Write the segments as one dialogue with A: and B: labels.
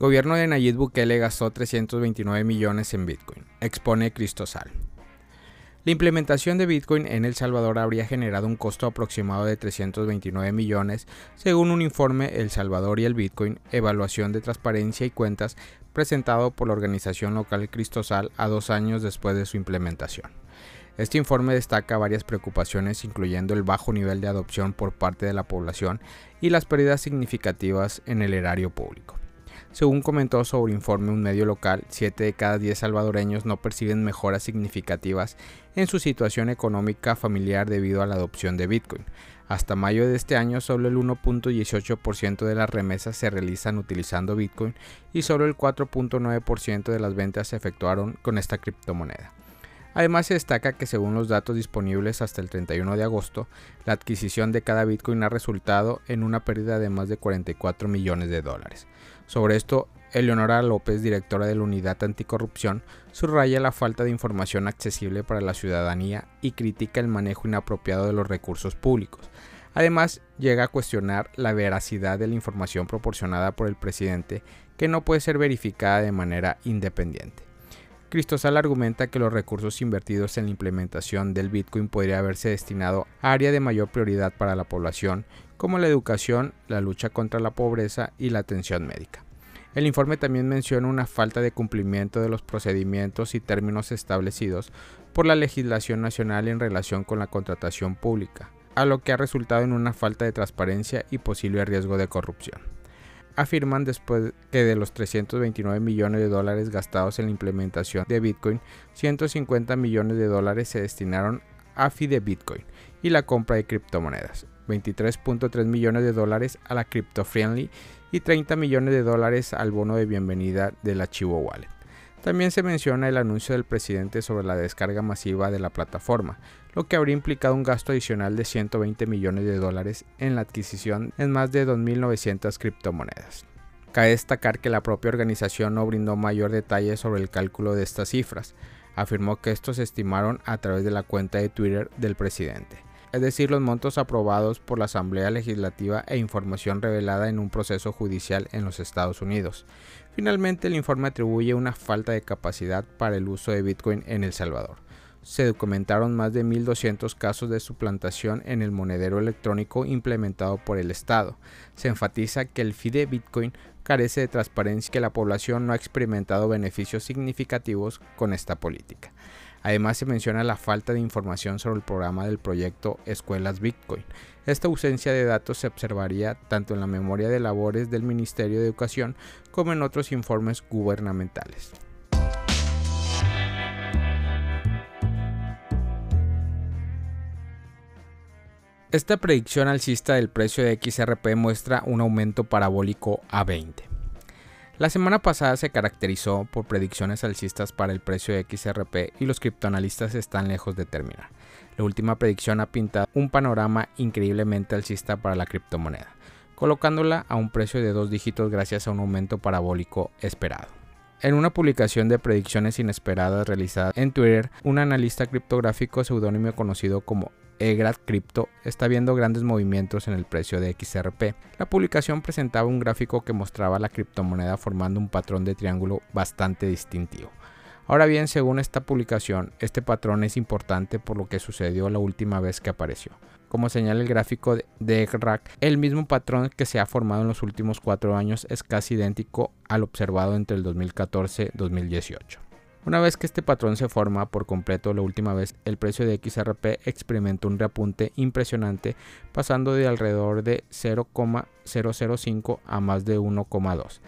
A: Gobierno de Nayib Bukele gastó 329 millones en Bitcoin, expone Cristosal. La implementación de Bitcoin en El Salvador habría generado un costo aproximado de 329 millones, según un informe El Salvador y el Bitcoin, evaluación de transparencia y cuentas, presentado por la organización local Cristosal a dos años después de su implementación. Este informe destaca varias preocupaciones, incluyendo el bajo nivel de adopción por parte de la población y las pérdidas significativas en el erario público. Según comentó sobre informe un medio local, 7 de cada 10 salvadoreños no perciben mejoras significativas en su situación económica familiar debido a la adopción de Bitcoin. Hasta mayo de este año, solo el 1.18% de las remesas se realizan utilizando Bitcoin y solo el 4.9% de las ventas se efectuaron con esta criptomoneda. Además se destaca que según los datos disponibles hasta el 31 de agosto, la adquisición de cada Bitcoin ha resultado en una pérdida de más de 44 millones de dólares. Sobre esto, Eleonora López, directora de la Unidad Anticorrupción, subraya la falta de información accesible para la ciudadanía y critica el manejo inapropiado de los recursos públicos. Además, llega a cuestionar la veracidad de la información proporcionada por el presidente, que no puede ser verificada de manera independiente. Cristosal argumenta que los recursos invertidos en la implementación del Bitcoin podría haberse destinado a áreas de mayor prioridad para la población, como la educación, la lucha contra la pobreza y la atención médica. El informe también menciona una falta de cumplimiento de los procedimientos y términos establecidos por la legislación nacional en relación con la contratación pública, a lo que ha resultado en una falta de transparencia y posible riesgo de corrupción. Afirman después que de los 329 millones de dólares gastados en la implementación de Bitcoin, 150 millones de dólares se destinaron a FIDE Bitcoin y la compra de criptomonedas, 23.3 millones de dólares a la Crypto Friendly y 30 millones de dólares al bono de bienvenida del archivo Wallet. También se menciona el anuncio del presidente sobre la descarga masiva de la plataforma, lo que habría implicado un gasto adicional de 120 millones de dólares en la adquisición en más de 2.900 criptomonedas. Cabe destacar que la propia organización no brindó mayor detalle sobre el cálculo de estas cifras, afirmó que estos se estimaron a través de la cuenta de Twitter del presidente es decir, los montos aprobados por la Asamblea Legislativa e información revelada en un proceso judicial en los Estados Unidos. Finalmente, el informe atribuye una falta de capacidad para el uso de Bitcoin en El Salvador. Se documentaron más de 1.200 casos de suplantación en el monedero electrónico implementado por el Estado. Se enfatiza que el FIDE Bitcoin carece de transparencia y que la población no ha experimentado beneficios significativos con esta política. Además se menciona la falta de información sobre el programa del proyecto Escuelas Bitcoin. Esta ausencia de datos se observaría tanto en la memoria de labores del Ministerio de Educación como en otros informes gubernamentales. Esta predicción alcista del precio de XRP muestra un aumento parabólico a 20. La semana pasada se caracterizó por predicciones alcistas para el precio de XRP y los criptoanalistas están lejos de terminar. La última predicción ha pintado un panorama increíblemente alcista para la criptomoneda, colocándola a un precio de dos dígitos gracias a un aumento parabólico esperado. En una publicación de predicciones inesperadas realizada en Twitter, un analista criptográfico seudónimo conocido como Egrad Crypto está viendo grandes movimientos en el precio de XRP. La publicación presentaba un gráfico que mostraba la criptomoneda formando un patrón de triángulo bastante distintivo. Ahora bien, según esta publicación, este patrón es importante por lo que sucedió la última vez que apareció. Como señala el gráfico de EGRAC, el mismo patrón que se ha formado en los últimos cuatro años es casi idéntico al observado entre el 2014 2018. Una vez que este patrón se forma por completo, la última vez el precio de XRP experimentó un reapunte impresionante, pasando de alrededor de 0,005 a más de 1,2.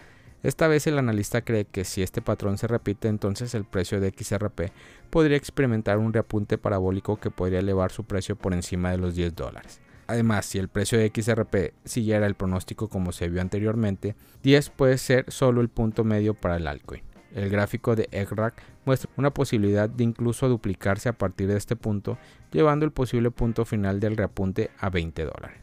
A: Esta vez el analista cree que si este patrón se repite, entonces el precio de XRP podría experimentar un reapunte parabólico que podría elevar su precio por encima de los 10 dólares. Además, si el precio de XRP siguiera el pronóstico como se vio anteriormente, 10 puede ser solo el punto medio para el altcoin. El gráfico de EGRAC muestra una posibilidad de incluso duplicarse a partir de este punto, llevando el posible punto final del reapunte a 20 dólares.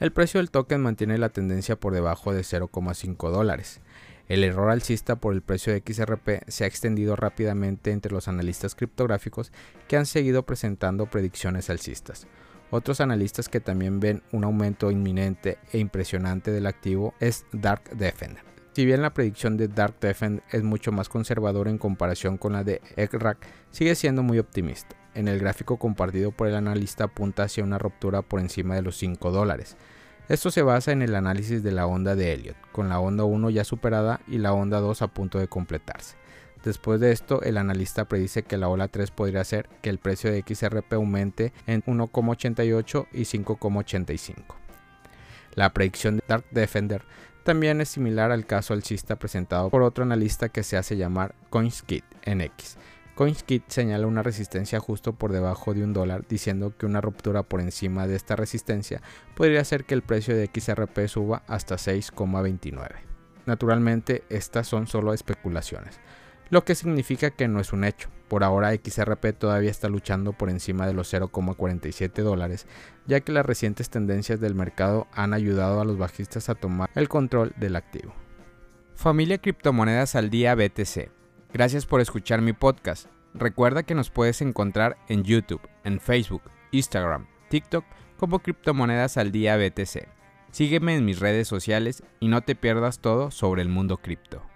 A: El precio del token mantiene la tendencia por debajo de 0,5 dólares. El error alcista por el precio de XRP se ha extendido rápidamente entre los analistas criptográficos que han seguido presentando predicciones alcistas. Otros analistas que también ven un aumento inminente e impresionante del activo es Dark Defender Si bien la predicción de Dark Defend es mucho más conservadora en comparación con la de ECRAC, sigue siendo muy optimista. En el gráfico compartido por el analista apunta hacia una ruptura por encima de los 5 dólares. Esto se basa en el análisis de la onda de Elliot, con la onda 1 ya superada y la onda 2 a punto de completarse. Después de esto, el analista predice que la ola 3 podría ser que el precio de XRP aumente en 1,88 y 5,85. La predicción de Dark Defender también es similar al caso alcista presentado por otro analista que se hace llamar CoinSkit NX. CoinSkit señala una resistencia justo por debajo de un dólar, diciendo que una ruptura por encima de esta resistencia podría hacer que el precio de XRP suba hasta 6,29. Naturalmente, estas son solo especulaciones lo que significa que no es un hecho. Por ahora XRP todavía está luchando por encima de los 0,47 dólares, ya que las recientes tendencias del mercado han ayudado a los bajistas a tomar el control del activo.
B: Familia Criptomonedas al Día BTC. Gracias por escuchar mi podcast. Recuerda que nos puedes encontrar en YouTube, en Facebook, Instagram, TikTok como Criptomonedas al Día BTC. Sígueme en mis redes sociales y no te pierdas todo sobre el mundo cripto.